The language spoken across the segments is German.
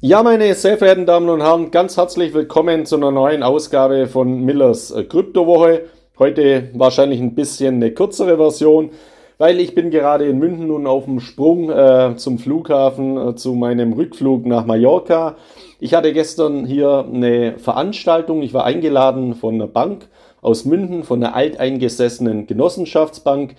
Ja, meine sehr verehrten Damen und Herren, ganz herzlich willkommen zu einer neuen Ausgabe von Millers äh, Kryptowoche. Heute wahrscheinlich ein bisschen eine kürzere Version, weil ich bin gerade in München und auf dem Sprung äh, zum Flughafen äh, zu meinem Rückflug nach Mallorca. Ich hatte gestern hier eine Veranstaltung. Ich war eingeladen von einer Bank aus München, von einer alteingesessenen Genossenschaftsbank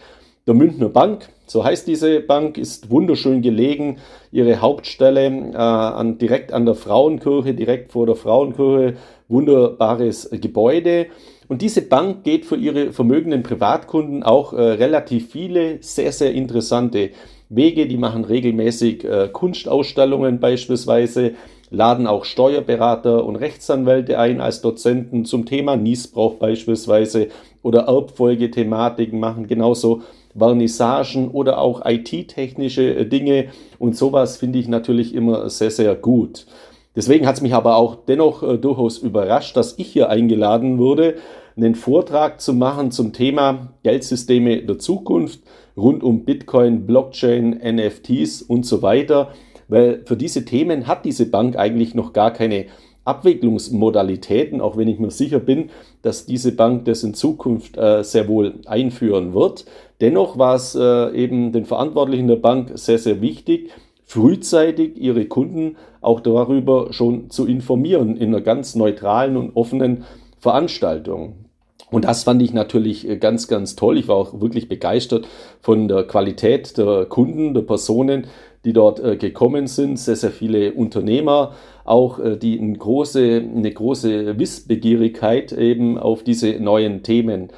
der Münchner Bank. So heißt diese Bank, ist wunderschön gelegen. Ihre Hauptstelle äh, an, direkt an der Frauenkirche, direkt vor der Frauenkirche, wunderbares Gebäude. Und diese Bank geht für ihre vermögenden Privatkunden auch äh, relativ viele sehr, sehr interessante Wege. Die machen regelmäßig äh, Kunstausstellungen beispielsweise, laden auch Steuerberater und Rechtsanwälte ein als Dozenten zum Thema Niesbrauch beispielsweise oder Erbfolgethematiken machen genauso Vernissagen oder auch IT-technische äh, Dinge und sowas finde ich natürlich immer sehr, sehr gut. Deswegen hat es mich aber auch dennoch äh, durchaus überrascht, dass ich hier eingeladen wurde, einen Vortrag zu machen zum Thema Geldsysteme der Zukunft rund um Bitcoin, Blockchain, NFTs und so weiter, weil für diese Themen hat diese Bank eigentlich noch gar keine Abwicklungsmodalitäten, auch wenn ich mir sicher bin, dass diese Bank das in Zukunft äh, sehr wohl einführen wird. Dennoch war es äh, eben den Verantwortlichen der Bank sehr, sehr wichtig, frühzeitig ihre Kunden auch darüber schon zu informieren in einer ganz neutralen und offenen Veranstaltung. Und das fand ich natürlich äh, ganz, ganz toll. Ich war auch wirklich begeistert von der Qualität der Kunden, der Personen, die dort äh, gekommen sind. Sehr, sehr viele Unternehmer, auch äh, die eine große, eine große Wissbegierigkeit eben auf diese neuen Themen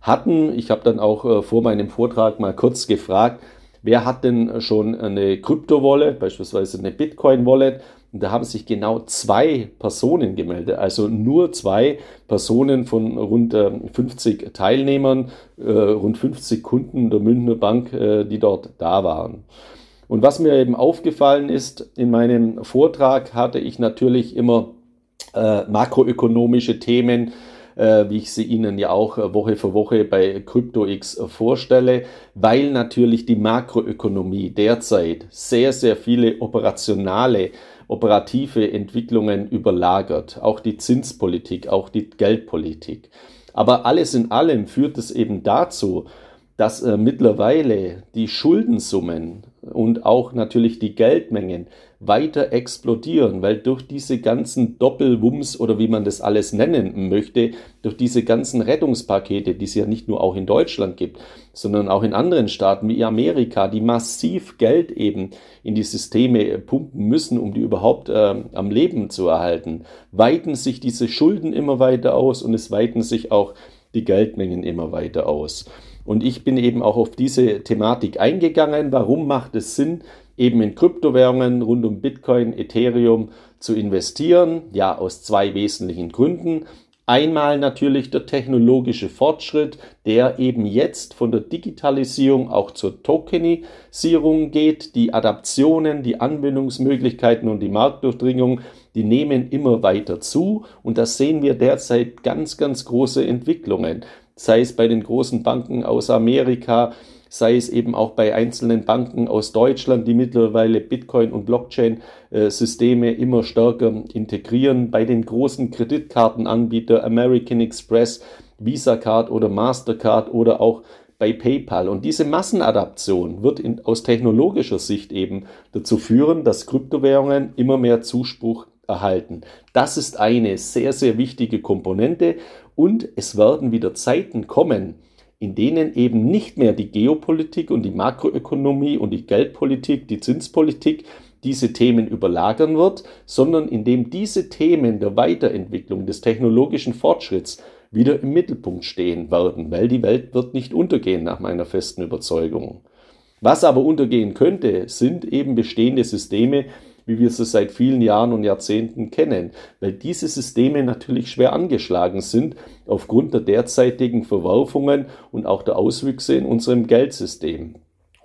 hatten. Ich habe dann auch vor meinem Vortrag mal kurz gefragt, wer hat denn schon eine Krypto-Wallet, beispielsweise eine Bitcoin-Wallet? Und da haben sich genau zwei Personen gemeldet, also nur zwei Personen von rund 50 äh, Teilnehmern, äh, rund 50 Kunden der Münchner Bank, äh, die dort da waren. Und was mir eben aufgefallen ist, in meinem Vortrag hatte ich natürlich immer makroökonomische Themen, wie ich sie Ihnen ja auch Woche für Woche bei CryptoX vorstelle, weil natürlich die Makroökonomie derzeit sehr, sehr viele operationale operative Entwicklungen überlagert, auch die Zinspolitik, auch die Geldpolitik. Aber alles in allem führt es eben dazu, dass äh, mittlerweile die Schuldensummen und auch natürlich die Geldmengen weiter explodieren, weil durch diese ganzen Doppelwumms oder wie man das alles nennen möchte, durch diese ganzen Rettungspakete, die es ja nicht nur auch in Deutschland gibt, sondern auch in anderen Staaten wie Amerika, die massiv Geld eben in die Systeme pumpen müssen, um die überhaupt äh, am Leben zu erhalten, weiten sich diese Schulden immer weiter aus und es weiten sich auch die Geldmengen immer weiter aus. Und ich bin eben auch auf diese Thematik eingegangen. Warum macht es Sinn, eben in Kryptowährungen rund um Bitcoin, Ethereum zu investieren. Ja, aus zwei wesentlichen Gründen. Einmal natürlich der technologische Fortschritt, der eben jetzt von der Digitalisierung auch zur Tokenisierung geht. Die Adaptionen, die Anwendungsmöglichkeiten und die Marktdurchdringung, die nehmen immer weiter zu. Und da sehen wir derzeit ganz, ganz große Entwicklungen. Sei es bei den großen Banken aus Amerika, sei es eben auch bei einzelnen Banken aus Deutschland, die mittlerweile Bitcoin- und Blockchain-Systeme immer stärker integrieren, bei den großen Kreditkartenanbietern American Express, Visa Card oder Mastercard oder auch bei PayPal. Und diese Massenadaption wird in, aus technologischer Sicht eben dazu führen, dass Kryptowährungen immer mehr Zuspruch erhalten. Das ist eine sehr, sehr wichtige Komponente und es werden wieder Zeiten kommen, in denen eben nicht mehr die Geopolitik und die Makroökonomie und die Geldpolitik, die Zinspolitik diese Themen überlagern wird, sondern in dem diese Themen der Weiterentwicklung des technologischen Fortschritts wieder im Mittelpunkt stehen werden, weil die Welt wird nicht untergehen nach meiner festen Überzeugung. Was aber untergehen könnte, sind eben bestehende Systeme, wie wir sie seit vielen Jahren und Jahrzehnten kennen, weil diese Systeme natürlich schwer angeschlagen sind aufgrund der derzeitigen Verwerfungen und auch der Auswüchse in unserem Geldsystem.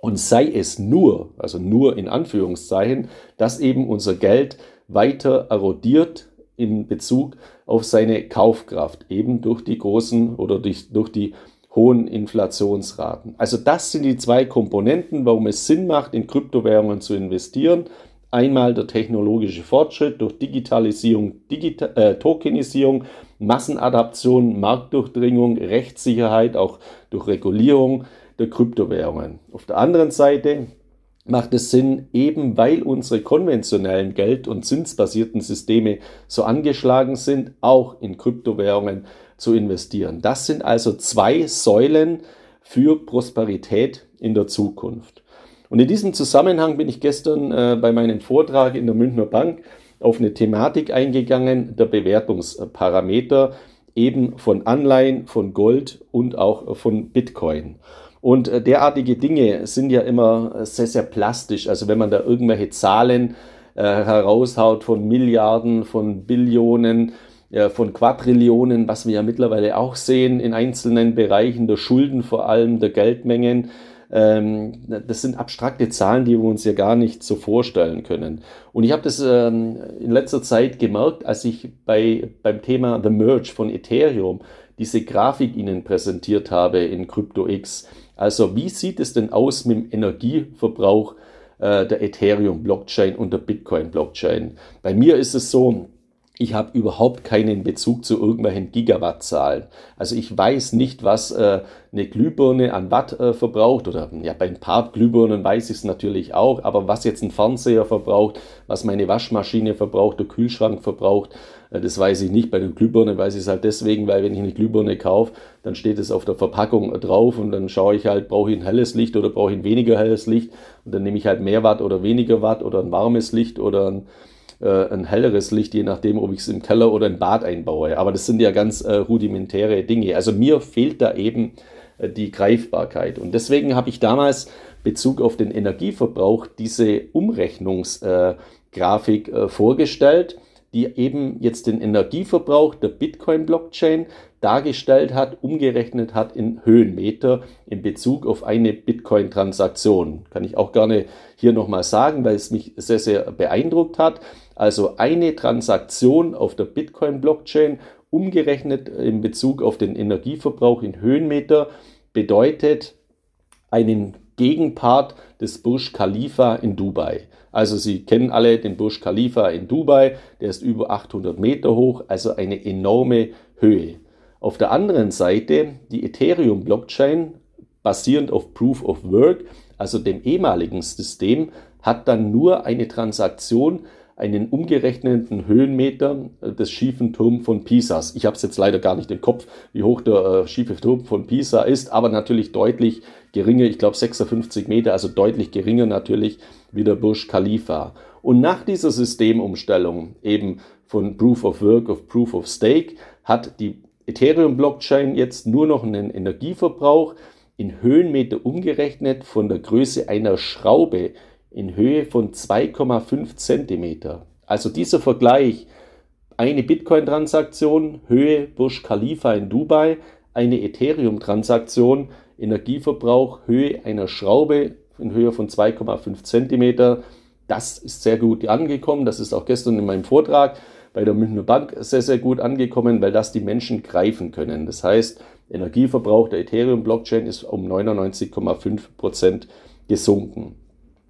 Und sei es nur, also nur in Anführungszeichen, dass eben unser Geld weiter erodiert in Bezug auf seine Kaufkraft, eben durch die großen oder durch, durch die hohen Inflationsraten. Also das sind die zwei Komponenten, warum es Sinn macht, in Kryptowährungen zu investieren. Einmal der technologische Fortschritt durch Digitalisierung, Digita äh, Tokenisierung, Massenadaption, Marktdurchdringung, Rechtssicherheit, auch durch Regulierung der Kryptowährungen. Auf der anderen Seite macht es Sinn, eben weil unsere konventionellen Geld- und zinsbasierten Systeme so angeschlagen sind, auch in Kryptowährungen zu investieren. Das sind also zwei Säulen für Prosperität in der Zukunft. Und in diesem Zusammenhang bin ich gestern äh, bei meinem Vortrag in der Münchner Bank auf eine Thematik eingegangen, der Bewertungsparameter eben von Anleihen, von Gold und auch von Bitcoin. Und äh, derartige Dinge sind ja immer sehr, sehr plastisch. Also wenn man da irgendwelche Zahlen äh, heraushaut von Milliarden, von Billionen, äh, von Quadrillionen, was wir ja mittlerweile auch sehen in einzelnen Bereichen der Schulden vor allem, der Geldmengen, ähm, das sind abstrakte Zahlen, die wir uns ja gar nicht so vorstellen können. Und ich habe das ähm, in letzter Zeit gemerkt, als ich bei, beim Thema The Merge von Ethereum diese Grafik Ihnen präsentiert habe in CryptoX. Also wie sieht es denn aus mit dem Energieverbrauch äh, der Ethereum-Blockchain und der Bitcoin-Blockchain? Bei mir ist es so, ich habe überhaupt keinen Bezug zu irgendwelchen Gigawattzahlen. Also ich weiß nicht, was äh, eine Glühbirne an Watt äh, verbraucht oder ja, bei ein paar Glühbirnen weiß ich es natürlich auch, aber was jetzt ein Fernseher verbraucht, was meine Waschmaschine verbraucht, der Kühlschrank verbraucht, äh, das weiß ich nicht. Bei der Glühbirne weiß ich es halt deswegen, weil wenn ich eine Glühbirne kaufe, dann steht es auf der Verpackung drauf und dann schaue ich halt, brauche ich ein helles Licht oder brauche ich ein weniger helles Licht und dann nehme ich halt mehr Watt oder weniger Watt oder ein warmes Licht oder ein äh, ein helleres Licht, je nachdem, ob ich es im Keller oder im Bad einbaue. Aber das sind ja ganz äh, rudimentäre Dinge. Also mir fehlt da eben äh, die Greifbarkeit. Und deswegen habe ich damals Bezug auf den Energieverbrauch diese Umrechnungsgrafik äh, vorgestellt die eben jetzt den Energieverbrauch der Bitcoin-Blockchain dargestellt hat, umgerechnet hat in Höhenmeter in Bezug auf eine Bitcoin-Transaktion. Kann ich auch gerne hier nochmal sagen, weil es mich sehr, sehr beeindruckt hat. Also eine Transaktion auf der Bitcoin-Blockchain umgerechnet in Bezug auf den Energieverbrauch in Höhenmeter bedeutet einen Gegenpart des Burj Khalifa in Dubai. Also Sie kennen alle den Burj Khalifa in Dubai, der ist über 800 Meter hoch, also eine enorme Höhe. Auf der anderen Seite die Ethereum-Blockchain basierend auf Proof of Work, also dem ehemaligen System, hat dann nur eine Transaktion einen umgerechneten Höhenmeter des schiefen Turms von Pisas. Ich habe es jetzt leider gar nicht im Kopf, wie hoch der äh, schiefe Turm von Pisa ist, aber natürlich deutlich geringer, ich glaube 56 Meter, also deutlich geringer natürlich wie der Burj Khalifa. Und nach dieser Systemumstellung eben von Proof of Work auf Proof of Stake hat die Ethereum-Blockchain jetzt nur noch einen Energieverbrauch in Höhenmeter umgerechnet von der Größe einer Schraube in Höhe von 2,5 Zentimeter. Also dieser Vergleich, eine Bitcoin-Transaktion, Höhe Burj Khalifa in Dubai, eine Ethereum-Transaktion, Energieverbrauch, Höhe einer Schraube in Höhe von 2,5 Zentimeter. Das ist sehr gut angekommen. Das ist auch gestern in meinem Vortrag bei der Münchner Bank sehr, sehr gut angekommen, weil das die Menschen greifen können. Das heißt, Energieverbrauch der Ethereum-Blockchain ist um 99,5 Prozent gesunken.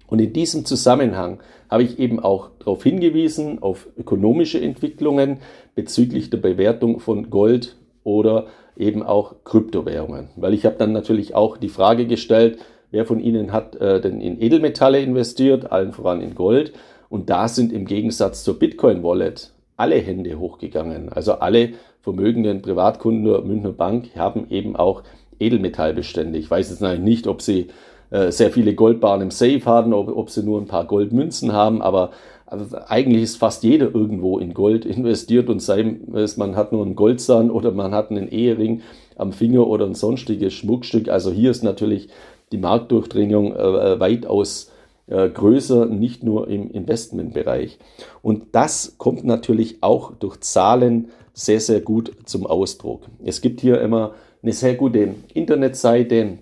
Und in diesem Zusammenhang habe ich eben auch darauf hingewiesen, auf ökonomische Entwicklungen bezüglich der Bewertung von Gold oder eben auch Kryptowährungen. Weil ich habe dann natürlich auch die Frage gestellt, wer von Ihnen hat äh, denn in Edelmetalle investiert, allen voran in Gold. Und da sind im Gegensatz zur Bitcoin-Wallet alle Hände hochgegangen. Also alle vermögenden Privatkunden der Münchner Bank haben eben auch Edelmetallbestände. Ich weiß jetzt nicht, ob sie sehr viele Goldbahnen im Safe haben, ob, ob sie nur ein paar Goldmünzen haben, aber also eigentlich ist fast jeder irgendwo in Gold investiert und sei es, man hat nur einen Goldzahn oder man hat einen Ehering am Finger oder ein sonstiges Schmuckstück. Also hier ist natürlich die Marktdurchdringung äh, äh, weitaus äh, größer, nicht nur im Investmentbereich. Und das kommt natürlich auch durch Zahlen sehr, sehr gut zum Ausdruck. Es gibt hier immer eine sehr gute Internetseite,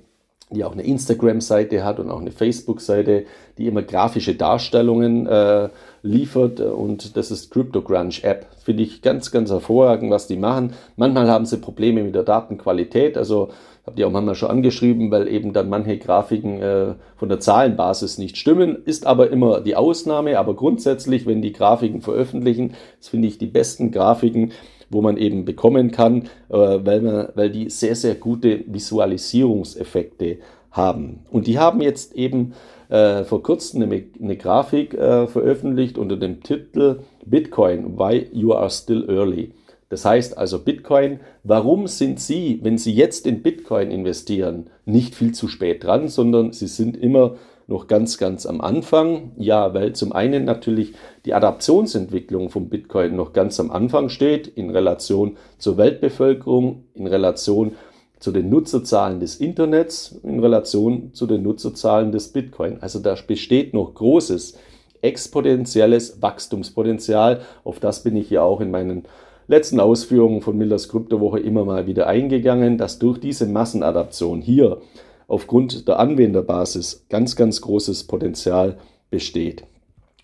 die auch eine Instagram-Seite hat und auch eine Facebook-Seite, die immer grafische Darstellungen äh, liefert. Und das ist CryptoCrunch App. Finde ich ganz, ganz hervorragend, was die machen. Manchmal haben sie Probleme mit der Datenqualität. Also Habe die auch manchmal schon angeschrieben, weil eben dann manche Grafiken äh, von der Zahlenbasis nicht stimmen. Ist aber immer die Ausnahme. Aber grundsätzlich, wenn die Grafiken veröffentlichen, das finde ich die besten Grafiken, wo man eben bekommen kann, äh, weil, man, weil die sehr, sehr gute Visualisierungseffekte haben. Und die haben jetzt eben äh, vor kurzem eine, eine Grafik äh, veröffentlicht unter dem Titel Bitcoin, Why You Are Still Early. Das heißt also Bitcoin, warum sind Sie, wenn Sie jetzt in Bitcoin investieren, nicht viel zu spät dran, sondern Sie sind immer noch ganz, ganz am Anfang. Ja, weil zum einen natürlich die Adaptionsentwicklung vom Bitcoin noch ganz am Anfang steht, in Relation zur Weltbevölkerung, in Relation zu den Nutzerzahlen des Internets, in Relation zu den Nutzerzahlen des Bitcoin. Also da besteht noch großes exponentielles Wachstumspotenzial. Auf das bin ich ja auch in meinen letzten Ausführungen von Millers Kryptowoche immer mal wieder eingegangen, dass durch diese Massenadaption hier aufgrund der Anwenderbasis ganz, ganz großes Potenzial besteht.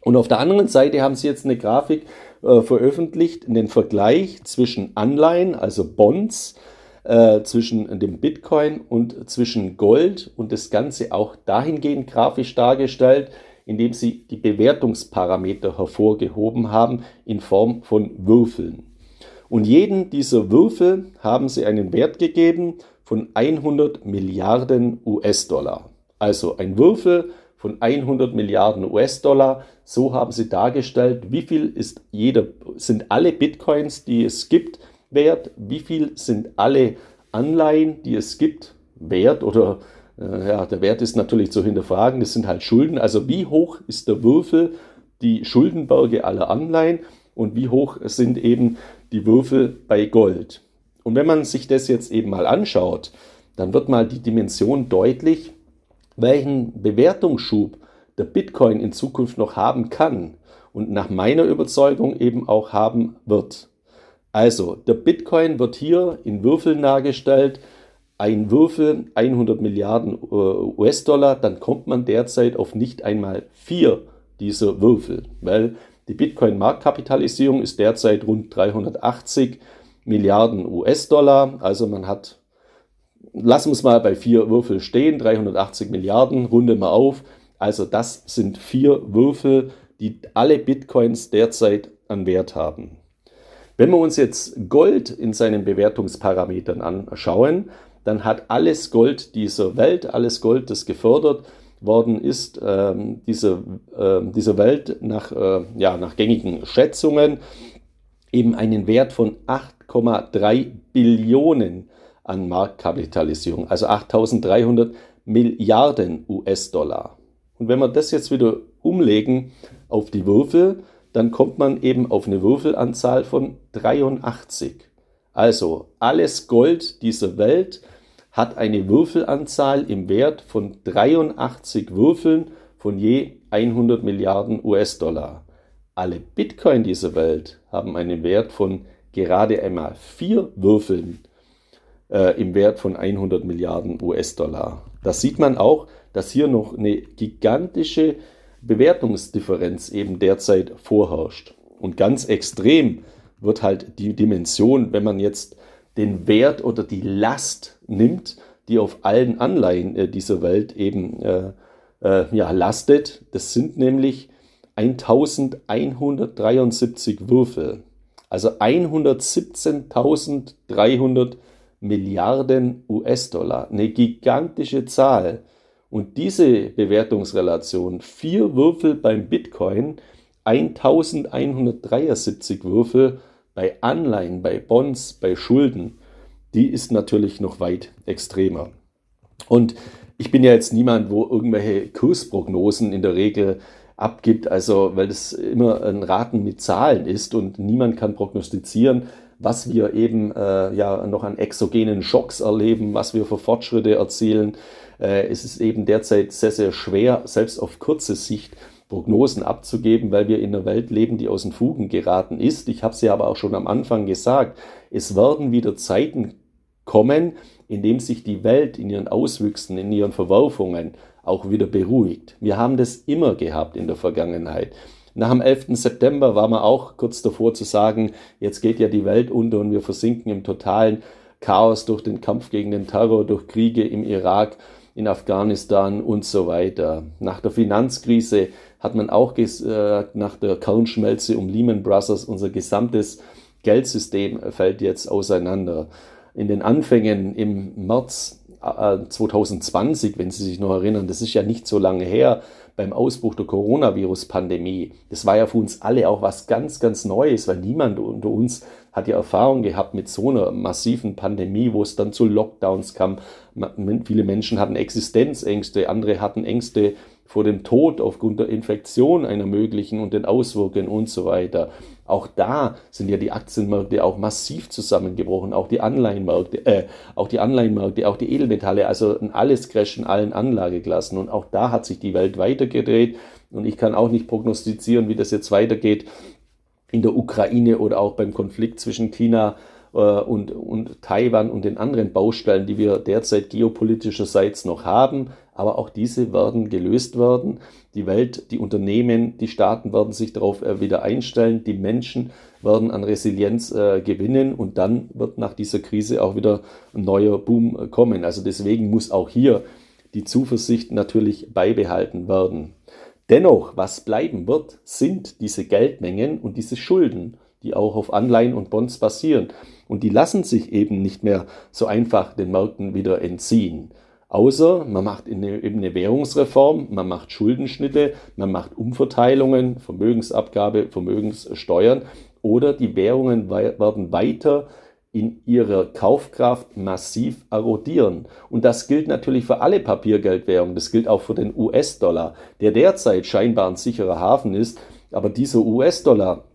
Und auf der anderen Seite haben sie jetzt eine Grafik äh, veröffentlicht, den Vergleich zwischen Anleihen, also Bonds, äh, zwischen dem Bitcoin und zwischen Gold und das Ganze auch dahingehend grafisch dargestellt, indem sie die Bewertungsparameter hervorgehoben haben in Form von Würfeln. Und jeden dieser Würfel haben sie einen Wert gegeben von 100 Milliarden US-Dollar. Also ein Würfel von 100 Milliarden US-Dollar. So haben sie dargestellt, wie viel ist jeder, sind alle Bitcoins, die es gibt, wert, wie viel sind alle Anleihen, die es gibt, wert oder äh, ja, der Wert ist natürlich zu hinterfragen, das sind halt Schulden. Also wie hoch ist der Würfel, die Schuldenberge aller Anleihen und wie hoch sind eben die Würfel bei Gold. Und wenn man sich das jetzt eben mal anschaut, dann wird mal die Dimension deutlich, welchen Bewertungsschub der Bitcoin in Zukunft noch haben kann und nach meiner Überzeugung eben auch haben wird. Also, der Bitcoin wird hier in Würfeln dargestellt. Ein Würfel 100 Milliarden äh, US-Dollar, dann kommt man derzeit auf nicht einmal vier dieser Würfel, weil die Bitcoin-Marktkapitalisierung ist derzeit rund 380 Milliarden US-Dollar. Also man hat, lassen wir es mal bei vier Würfel stehen, 380 Milliarden, runde mal auf. Also das sind vier Würfel, die alle Bitcoins derzeit an Wert haben. Wenn wir uns jetzt Gold in seinen Bewertungsparametern anschauen, dann hat alles Gold dieser Welt, alles Gold, das gefördert worden ist, ähm, diese, äh, dieser Welt nach, äh, ja, nach gängigen Schätzungen eben einen Wert von 8,3 Billionen an Marktkapitalisierung, also 8.300 Milliarden US-Dollar. Und wenn wir das jetzt wieder umlegen auf die Würfel, dann kommt man eben auf eine Würfelanzahl von 83. Also alles Gold dieser Welt hat eine Würfelanzahl im Wert von 83 Würfeln von je 100 Milliarden US-Dollar. Alle Bitcoin dieser Welt haben einen Wert von gerade einmal vier Würfeln äh, im Wert von 100 Milliarden US-Dollar. Da sieht man auch, dass hier noch eine gigantische Bewertungsdifferenz eben derzeit vorherrscht. Und ganz extrem wird halt die Dimension, wenn man jetzt den Wert oder die Last nimmt, die auf allen Anleihen äh, dieser Welt eben äh, äh, ja, lastet. Das sind nämlich 1173 Würfel. Also 117.300 Milliarden US-Dollar. Eine gigantische Zahl. Und diese Bewertungsrelation, vier Würfel beim Bitcoin, 1173 Würfel bei Anleihen, bei Bonds, bei Schulden, die ist natürlich noch weit extremer. Und ich bin ja jetzt niemand, wo irgendwelche Kursprognosen in der Regel abgibt, also weil das immer ein Raten mit Zahlen ist und niemand kann prognostizieren, was wir eben äh, ja noch an exogenen Schocks erleben, was wir für Fortschritte erzielen. Äh, es ist eben derzeit sehr, sehr schwer, selbst auf kurze Sicht Prognosen abzugeben, weil wir in einer Welt leben, die aus den Fugen geraten ist. Ich habe ja aber auch schon am Anfang gesagt, es werden wieder Zeiten kommen, in dem sich die Welt in ihren Auswüchsen, in ihren Verwerfungen auch wieder beruhigt. Wir haben das immer gehabt in der Vergangenheit. Nach dem 11. September war man auch kurz davor zu sagen, jetzt geht ja die Welt unter und wir versinken im totalen Chaos durch den Kampf gegen den Terror, durch Kriege im Irak, in Afghanistan und so weiter. Nach der Finanzkrise hat man auch gesagt, nach der Kernschmelze um Lehman Brothers, unser gesamtes Geldsystem fällt jetzt auseinander. In den Anfängen im März 2020, äh, wenn Sie sich noch erinnern, das ist ja nicht so lange her, beim Ausbruch der Coronavirus-Pandemie. Das war ja für uns alle auch was ganz, ganz Neues, weil niemand unter uns hat ja Erfahrung gehabt mit so einer massiven Pandemie, wo es dann zu Lockdowns kam. Viele Menschen hatten Existenzängste, andere hatten Ängste vor dem Tod aufgrund der Infektion einer möglichen und den Auswirkungen und so weiter. Auch da sind ja die Aktienmärkte auch massiv zusammengebrochen, auch die Anleihenmärkte, äh, auch die Anleihenmärkte, auch die Edelmetalle, also alles crashen allen Anlageklassen. Und auch da hat sich die Welt weitergedreht. Und ich kann auch nicht prognostizieren, wie das jetzt weitergeht in der Ukraine oder auch beim Konflikt zwischen China äh, und, und Taiwan und den anderen Baustellen, die wir derzeit geopolitischerseits noch haben. Aber auch diese werden gelöst werden. Die Welt, die Unternehmen, die Staaten werden sich darauf äh, wieder einstellen. Die Menschen werden an Resilienz äh, gewinnen und dann wird nach dieser Krise auch wieder ein neuer Boom äh, kommen. Also deswegen muss auch hier die Zuversicht natürlich beibehalten werden. Dennoch, was bleiben wird, sind diese Geldmengen und diese Schulden, die auch auf Anleihen und Bonds basieren. Und die lassen sich eben nicht mehr so einfach den Märkten wieder entziehen. Außer man macht eine, eben eine Währungsreform, man macht Schuldenschnitte, man macht Umverteilungen, Vermögensabgabe, Vermögenssteuern oder die Währungen werden weiter in ihrer Kaufkraft massiv erodieren. Und das gilt natürlich für alle Papiergeldwährungen. Das gilt auch für den US-Dollar, der derzeit scheinbar ein sicherer Hafen ist. Aber dieser US-Dollar,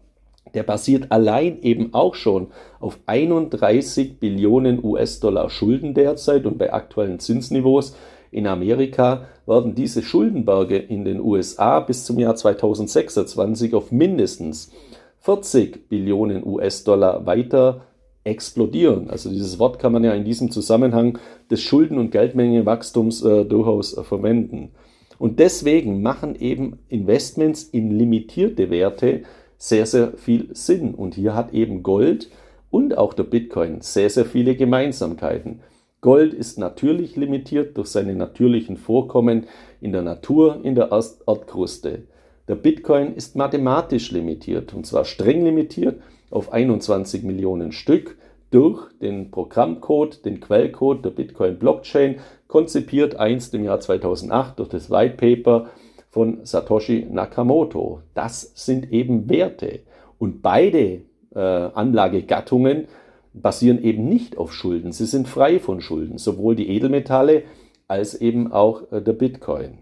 der basiert allein eben auch schon auf 31 Billionen US-Dollar Schulden derzeit und bei aktuellen Zinsniveaus in Amerika werden diese Schuldenberge in den USA bis zum Jahr 2026 auf mindestens 40 Billionen US-Dollar weiter explodieren. Also dieses Wort kann man ja in diesem Zusammenhang des Schulden- und Geldmengewachstums äh, durchaus äh, verwenden. Und deswegen machen eben Investments in limitierte Werte sehr, sehr viel Sinn. Und hier hat eben Gold und auch der Bitcoin sehr, sehr viele Gemeinsamkeiten. Gold ist natürlich limitiert durch seine natürlichen Vorkommen in der Natur, in der Erdkruste. Der Bitcoin ist mathematisch limitiert und zwar streng limitiert auf 21 Millionen Stück durch den Programmcode, den Quellcode der Bitcoin Blockchain, konzipiert einst im Jahr 2008 durch das White Paper von Satoshi Nakamoto. Das sind eben Werte. Und beide äh, Anlagegattungen basieren eben nicht auf Schulden. Sie sind frei von Schulden, sowohl die Edelmetalle als eben auch äh, der Bitcoin.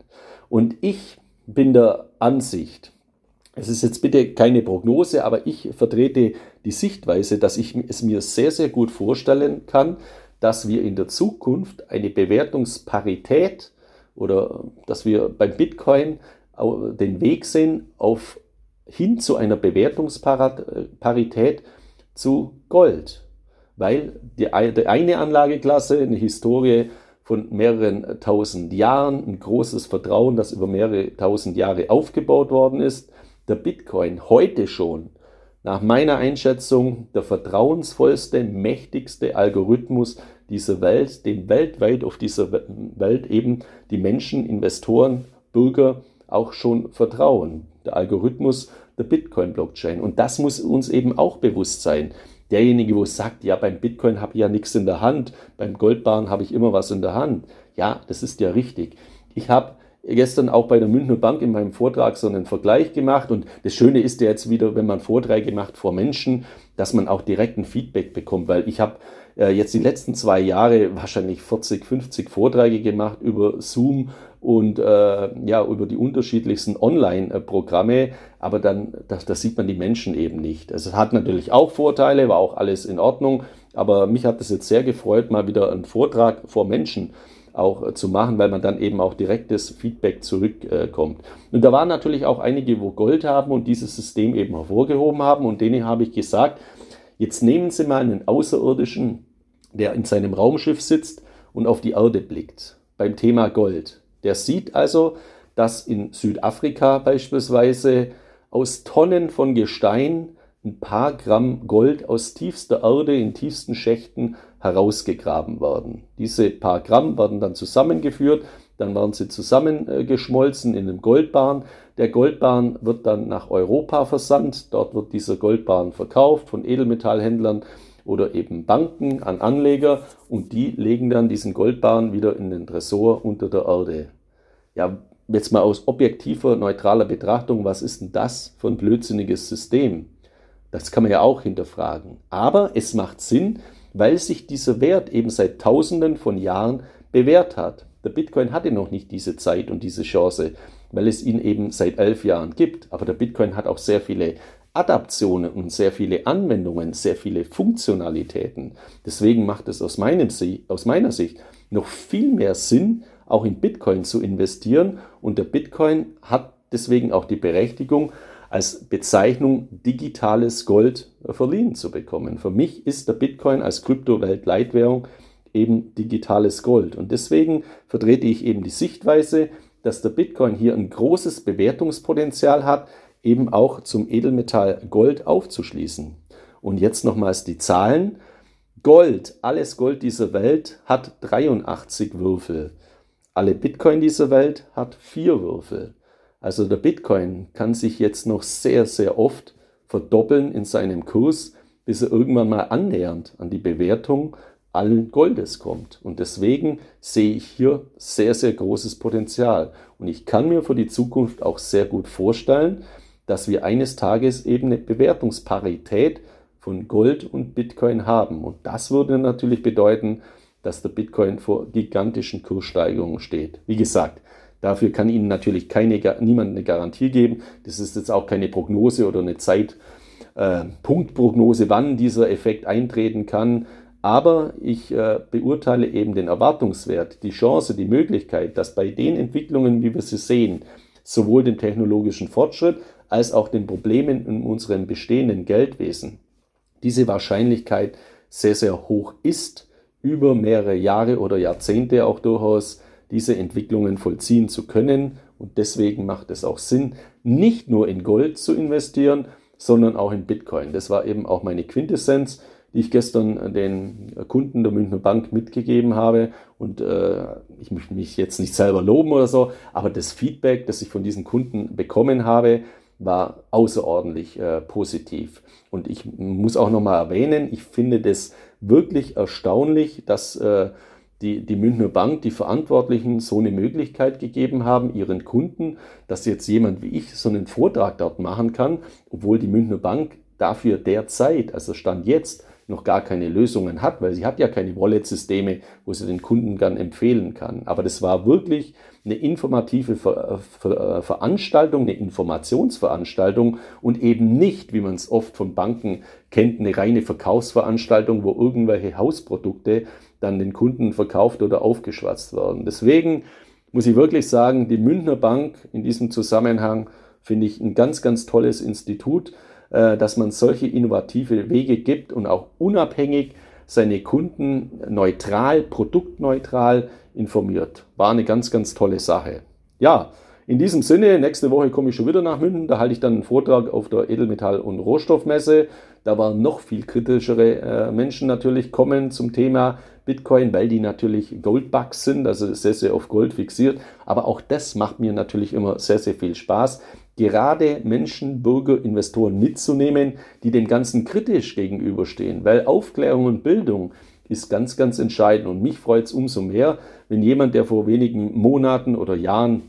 Und ich bin der Ansicht, es ist jetzt bitte keine Prognose, aber ich vertrete die Sichtweise, dass ich es mir sehr, sehr gut vorstellen kann, dass wir in der Zukunft eine Bewertungsparität oder dass wir beim Bitcoin den Weg sehen auf hin zu einer Bewertungsparität zu Gold, weil die, die eine Anlageklasse eine Historie von mehreren tausend Jahren, ein großes Vertrauen, das über mehrere tausend Jahre aufgebaut worden ist, der Bitcoin heute schon nach meiner Einschätzung der vertrauensvollste, mächtigste Algorithmus dieser Welt, dem weltweit auf dieser Welt eben die Menschen, Investoren, Bürger auch schon vertrauen. Der Algorithmus der Bitcoin-Blockchain. Und das muss uns eben auch bewusst sein. Derjenige, wo sagt, ja, beim Bitcoin habe ich ja nichts in der Hand, beim Goldbahn habe ich immer was in der Hand. Ja, das ist ja richtig. Ich habe gestern auch bei der Münchner Bank in meinem Vortrag so einen Vergleich gemacht. Und das Schöne ist ja jetzt wieder, wenn man Vorträge macht vor Menschen, dass man auch direkt ein Feedback bekommt, weil ich habe äh, jetzt die letzten zwei Jahre wahrscheinlich 40, 50 Vorträge gemacht über Zoom und äh, ja über die unterschiedlichsten Online-Programme, aber dann da, da sieht man die Menschen eben nicht. Also es hat natürlich auch Vorteile, war auch alles in Ordnung, aber mich hat es jetzt sehr gefreut, mal wieder einen Vortrag vor Menschen auch äh, zu machen, weil man dann eben auch direktes Feedback zurückkommt. Und da waren natürlich auch einige, wo Gold haben und dieses System eben hervorgehoben haben und denen habe ich gesagt, jetzt nehmen Sie mal einen Außerirdischen, der in seinem Raumschiff sitzt und auf die Erde blickt beim Thema Gold. Der sieht also, dass in Südafrika beispielsweise aus Tonnen von Gestein ein paar Gramm Gold aus tiefster Erde in tiefsten Schächten herausgegraben werden. Diese paar Gramm werden dann zusammengeführt, dann werden sie zusammengeschmolzen in einem Goldbahn. Der Goldbahn wird dann nach Europa versandt. Dort wird dieser Goldbahn verkauft von Edelmetallhändlern oder eben Banken an Anleger und die legen dann diesen Goldbahn wieder in den Tresor unter der Erde. Ja, jetzt mal aus objektiver, neutraler Betrachtung, was ist denn das für ein blödsinniges System? Das kann man ja auch hinterfragen. Aber es macht Sinn, weil sich dieser Wert eben seit Tausenden von Jahren bewährt hat. Der Bitcoin hatte noch nicht diese Zeit und diese Chance, weil es ihn eben seit elf Jahren gibt. Aber der Bitcoin hat auch sehr viele Adaptionen und sehr viele Anwendungen, sehr viele Funktionalitäten. Deswegen macht es aus, meinem, aus meiner Sicht noch viel mehr Sinn, auch in Bitcoin zu investieren. Und der Bitcoin hat deswegen auch die Berechtigung, als Bezeichnung digitales Gold verliehen zu bekommen. Für mich ist der Bitcoin als Kryptowelt-Leitwährung eben digitales Gold. Und deswegen vertrete ich eben die Sichtweise, dass der Bitcoin hier ein großes Bewertungspotenzial hat, eben auch zum Edelmetall Gold aufzuschließen. Und jetzt nochmals die Zahlen. Gold, alles Gold dieser Welt hat 83 Würfel. Alle Bitcoin dieser Welt hat vier Würfel. Also der Bitcoin kann sich jetzt noch sehr, sehr oft verdoppeln in seinem Kurs, bis er irgendwann mal annähernd an die Bewertung allen Goldes kommt. Und deswegen sehe ich hier sehr, sehr großes Potenzial. Und ich kann mir für die Zukunft auch sehr gut vorstellen, dass wir eines Tages eben eine Bewertungsparität von Gold und Bitcoin haben. Und das würde natürlich bedeuten, dass der Bitcoin vor gigantischen Kurssteigerungen steht. Wie gesagt, dafür kann Ihnen natürlich keine, niemand eine Garantie geben. Das ist jetzt auch keine Prognose oder eine Zeit, äh, wann dieser Effekt eintreten kann. Aber ich äh, beurteile eben den Erwartungswert, die Chance, die Möglichkeit, dass bei den Entwicklungen, wie wir sie sehen, sowohl dem technologischen Fortschritt als auch den Problemen in unserem bestehenden Geldwesen, diese Wahrscheinlichkeit sehr, sehr hoch ist, über mehrere Jahre oder Jahrzehnte auch durchaus diese Entwicklungen vollziehen zu können. Und deswegen macht es auch Sinn, nicht nur in Gold zu investieren, sondern auch in Bitcoin. Das war eben auch meine Quintessenz die ich gestern den Kunden der Münchner Bank mitgegeben habe. Und äh, ich möchte mich jetzt nicht selber loben oder so, aber das Feedback, das ich von diesen Kunden bekommen habe, war außerordentlich äh, positiv. Und ich muss auch nochmal erwähnen, ich finde das wirklich erstaunlich, dass äh, die, die Münchner Bank, die Verantwortlichen so eine Möglichkeit gegeben haben, ihren Kunden, dass jetzt jemand wie ich so einen Vortrag dort machen kann, obwohl die Münchner Bank dafür derzeit, also Stand jetzt, noch gar keine Lösungen hat, weil sie hat ja keine Wallet-Systeme, wo sie den Kunden dann empfehlen kann. Aber das war wirklich eine informative Ver Ver Veranstaltung, eine Informationsveranstaltung und eben nicht, wie man es oft von Banken kennt, eine reine Verkaufsveranstaltung, wo irgendwelche Hausprodukte dann den Kunden verkauft oder aufgeschwatzt werden. Deswegen muss ich wirklich sagen, die Münchner Bank in diesem Zusammenhang finde ich ein ganz, ganz tolles Institut. Äh, dass man solche innovative Wege gibt und auch unabhängig seine Kunden neutral, produktneutral informiert. War eine ganz, ganz tolle Sache. Ja, in diesem Sinne, nächste Woche komme ich schon wieder nach München. Da halte ich dann einen Vortrag auf der Edelmetall- und Rohstoffmesse. Da waren noch viel kritischere äh, Menschen natürlich kommen zum Thema Bitcoin, weil die natürlich Goldbugs sind, also sehr, sehr auf Gold fixiert. Aber auch das macht mir natürlich immer sehr, sehr viel Spaß, gerade Menschen, Bürger, Investoren mitzunehmen, die dem Ganzen kritisch gegenüberstehen, weil Aufklärung und Bildung ist ganz, ganz entscheidend. Und mich freut es umso mehr, wenn jemand, der vor wenigen Monaten oder Jahren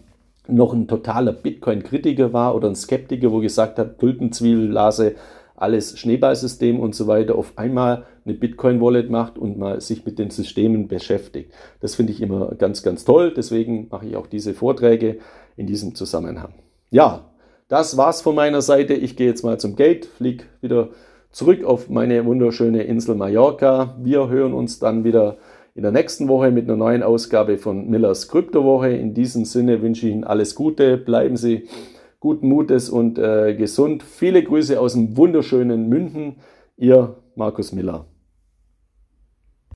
noch ein totaler Bitcoin-Kritiker war oder ein Skeptiker, wo gesagt hat, Tulpenzwiebellase, alles Schneeballsystem und so weiter, auf einmal eine Bitcoin-Wallet macht und mal sich mit den Systemen beschäftigt. Das finde ich immer ganz, ganz toll. Deswegen mache ich auch diese Vorträge in diesem Zusammenhang. Ja, das war's von meiner Seite. Ich gehe jetzt mal zum Gate, fliege wieder zurück auf meine wunderschöne Insel Mallorca. Wir hören uns dann wieder in der nächsten Woche mit einer neuen Ausgabe von Millers Kryptowoche. In diesem Sinne wünsche ich Ihnen alles Gute, bleiben Sie guten Mutes und äh, gesund. Viele Grüße aus dem wunderschönen München. Ihr Markus Miller.